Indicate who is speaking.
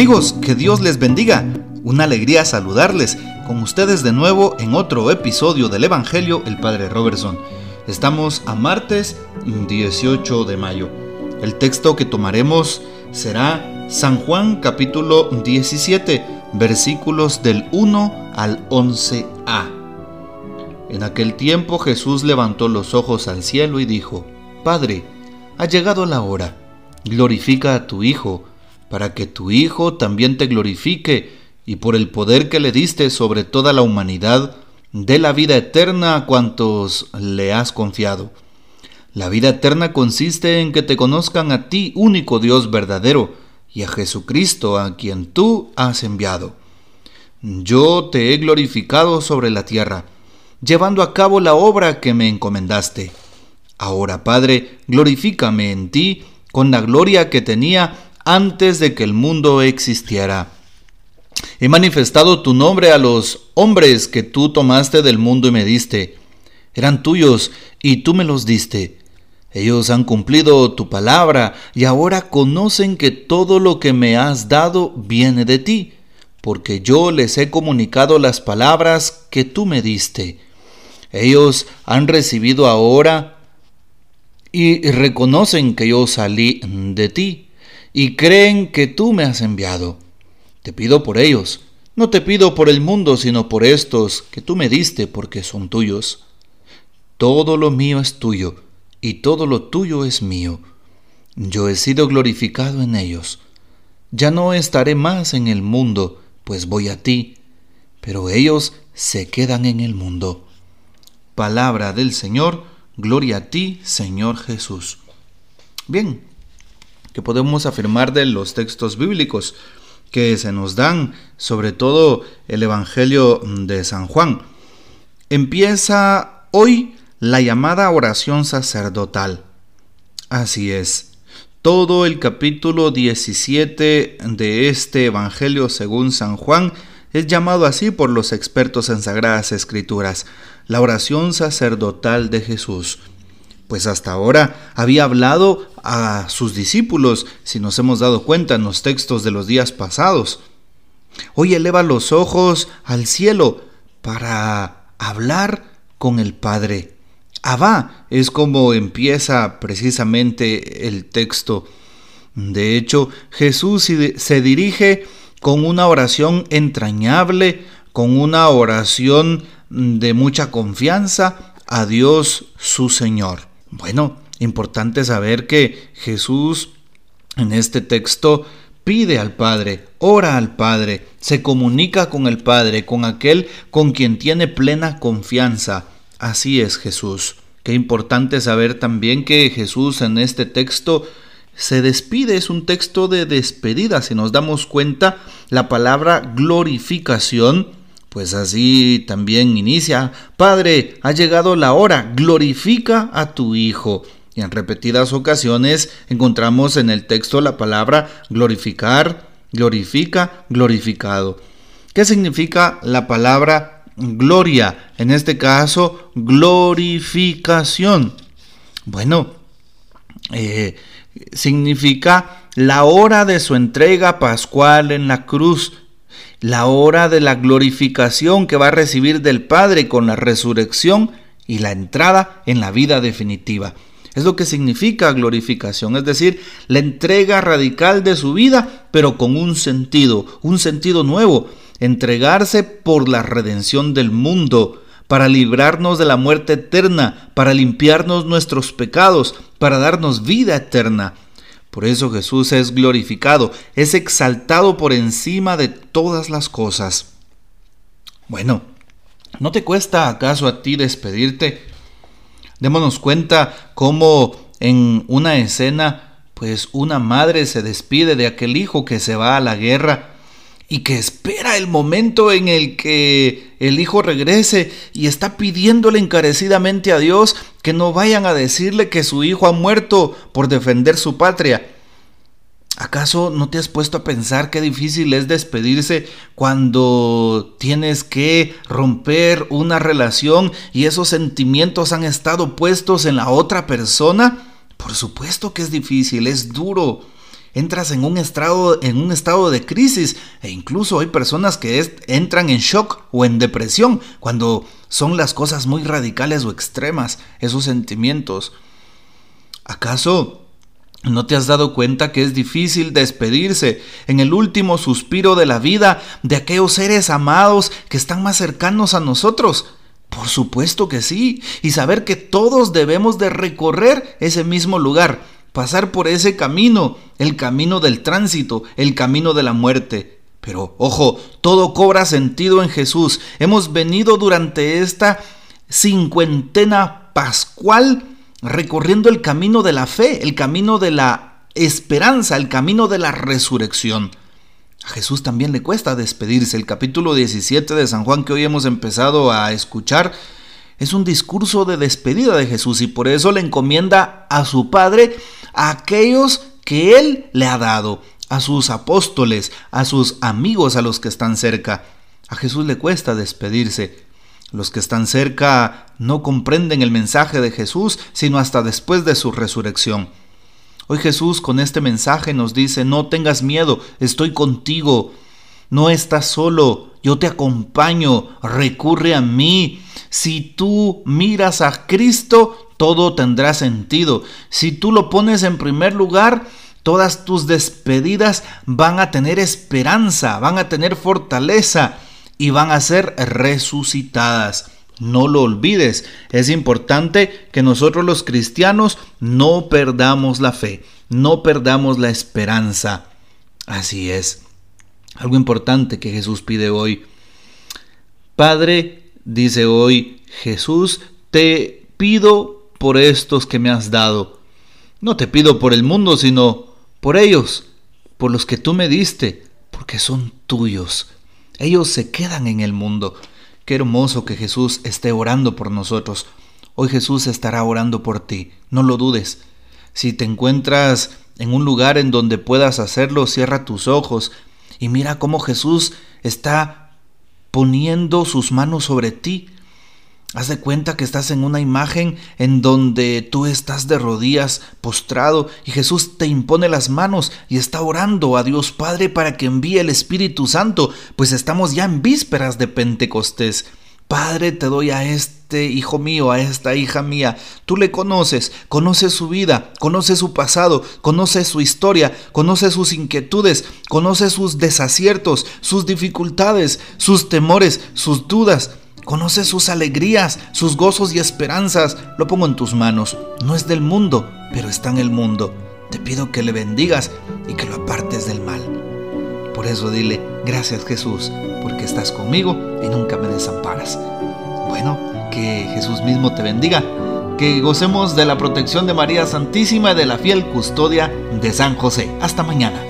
Speaker 1: Amigos, que Dios les bendiga. Una alegría saludarles con ustedes de nuevo en otro episodio del Evangelio el Padre Robertson. Estamos a martes 18 de mayo. El texto que tomaremos será San Juan capítulo 17, versículos del 1 al 11a. En aquel tiempo Jesús levantó los ojos al cielo y dijo, Padre, ha llegado la hora, glorifica a tu Hijo, para que tu Hijo también te glorifique, y por el poder que le diste sobre toda la humanidad, dé la vida eterna a cuantos le has confiado. La vida eterna consiste en que te conozcan a ti, único Dios verdadero, y a Jesucristo, a quien tú has enviado. Yo te he glorificado sobre la tierra, llevando a cabo la obra que me encomendaste. Ahora, Padre, glorifícame en ti con la gloria que tenía antes de que el mundo existiera. He manifestado tu nombre a los hombres que tú tomaste del mundo y me diste. Eran tuyos y tú me los diste. Ellos han cumplido tu palabra y ahora conocen que todo lo que me has dado viene de ti, porque yo les he comunicado las palabras que tú me diste. Ellos han recibido ahora y reconocen que yo salí de ti y creen que tú me has enviado. Te pido por ellos, no te pido por el mundo, sino por estos que tú me diste porque son tuyos. Todo lo mío es tuyo, y todo lo tuyo es mío. Yo he sido glorificado en ellos. Ya no estaré más en el mundo, pues voy a ti, pero ellos se quedan en el mundo. Palabra del Señor, gloria a ti, Señor Jesús. Bien, que podemos afirmar de los textos bíblicos que se nos dan, sobre todo el Evangelio de San Juan. Empieza hoy la llamada oración sacerdotal. Así es. Todo el capítulo 17 de este Evangelio según San Juan es llamado así por los expertos en Sagradas Escrituras, la oración sacerdotal de Jesús pues hasta ahora había hablado a sus discípulos, si nos hemos dado cuenta en los textos de los días pasados. Hoy eleva los ojos al cielo para hablar con el Padre. Abba es como empieza precisamente el texto. De hecho, Jesús se dirige con una oración entrañable, con una oración de mucha confianza a Dios su Señor. Bueno, importante saber que Jesús en este texto pide al Padre, ora al Padre, se comunica con el Padre, con aquel con quien tiene plena confianza. Así es Jesús. Qué importante saber también que Jesús en este texto se despide, es un texto de despedida. Si nos damos cuenta, la palabra glorificación pues así también inicia, Padre, ha llegado la hora, glorifica a tu Hijo. Y en repetidas ocasiones encontramos en el texto la palabra glorificar, glorifica, glorificado. ¿Qué significa la palabra gloria? En este caso, glorificación. Bueno, eh, significa la hora de su entrega pascual en la cruz la hora de la glorificación que va a recibir del Padre con la resurrección y la entrada en la vida definitiva. Es lo que significa glorificación, es decir, la entrega radical de su vida, pero con un sentido, un sentido nuevo, entregarse por la redención del mundo, para librarnos de la muerte eterna, para limpiarnos nuestros pecados, para darnos vida eterna. Por eso Jesús es glorificado, es exaltado por encima de todas las cosas. Bueno, ¿no te cuesta acaso a ti despedirte? Démonos cuenta cómo en una escena, pues una madre se despide de aquel hijo que se va a la guerra y que espera el momento en el que el hijo regrese y está pidiéndole encarecidamente a Dios que no vayan a decirle que su hijo ha muerto por defender su patria. ¿Acaso no te has puesto a pensar qué difícil es despedirse cuando tienes que romper una relación y esos sentimientos han estado puestos en la otra persona? Por supuesto que es difícil, es duro. Entras en un estado, en un estado de crisis e incluso hay personas que entran en shock o en depresión cuando son las cosas muy radicales o extremas, esos sentimientos. ¿Acaso ¿No te has dado cuenta que es difícil despedirse en el último suspiro de la vida de aquellos seres amados que están más cercanos a nosotros? Por supuesto que sí, y saber que todos debemos de recorrer ese mismo lugar, pasar por ese camino, el camino del tránsito, el camino de la muerte. Pero, ojo, todo cobra sentido en Jesús. Hemos venido durante esta cincuentena pascual recorriendo el camino de la fe, el camino de la esperanza, el camino de la resurrección. A Jesús también le cuesta despedirse. El capítulo 17 de San Juan que hoy hemos empezado a escuchar es un discurso de despedida de Jesús y por eso le encomienda a su Padre a aquellos que Él le ha dado, a sus apóstoles, a sus amigos, a los que están cerca. A Jesús le cuesta despedirse. Los que están cerca no comprenden el mensaje de Jesús sino hasta después de su resurrección. Hoy Jesús con este mensaje nos dice, no tengas miedo, estoy contigo, no estás solo, yo te acompaño, recurre a mí. Si tú miras a Cristo, todo tendrá sentido. Si tú lo pones en primer lugar, todas tus despedidas van a tener esperanza, van a tener fortaleza y van a ser resucitadas. No lo olvides, es importante que nosotros los cristianos no perdamos la fe, no perdamos la esperanza. Así es. Algo importante que Jesús pide hoy. Padre, dice hoy Jesús, te pido por estos que me has dado. No te pido por el mundo, sino por ellos, por los que tú me diste, porque son tuyos. Ellos se quedan en el mundo. Qué hermoso que Jesús esté orando por nosotros. Hoy Jesús estará orando por ti, no lo dudes. Si te encuentras en un lugar en donde puedas hacerlo, cierra tus ojos y mira cómo Jesús está poniendo sus manos sobre ti. Haz de cuenta que estás en una imagen en donde tú estás de rodillas postrado y Jesús te impone las manos y está orando a Dios Padre para que envíe el Espíritu Santo, pues estamos ya en vísperas de Pentecostés. Padre, te doy a este hijo mío, a esta hija mía. Tú le conoces, conoces su vida, conoces su pasado, conoces su historia, conoces sus inquietudes, conoces sus desaciertos, sus dificultades, sus temores, sus dudas. Conoce sus alegrías, sus gozos y esperanzas. Lo pongo en tus manos. No es del mundo, pero está en el mundo. Te pido que le bendigas y que lo apartes del mal. Por eso dile, gracias Jesús, porque estás conmigo y nunca me desamparas. Bueno, que Jesús mismo te bendiga. Que gocemos de la protección de María Santísima y de la fiel custodia de San José. Hasta mañana.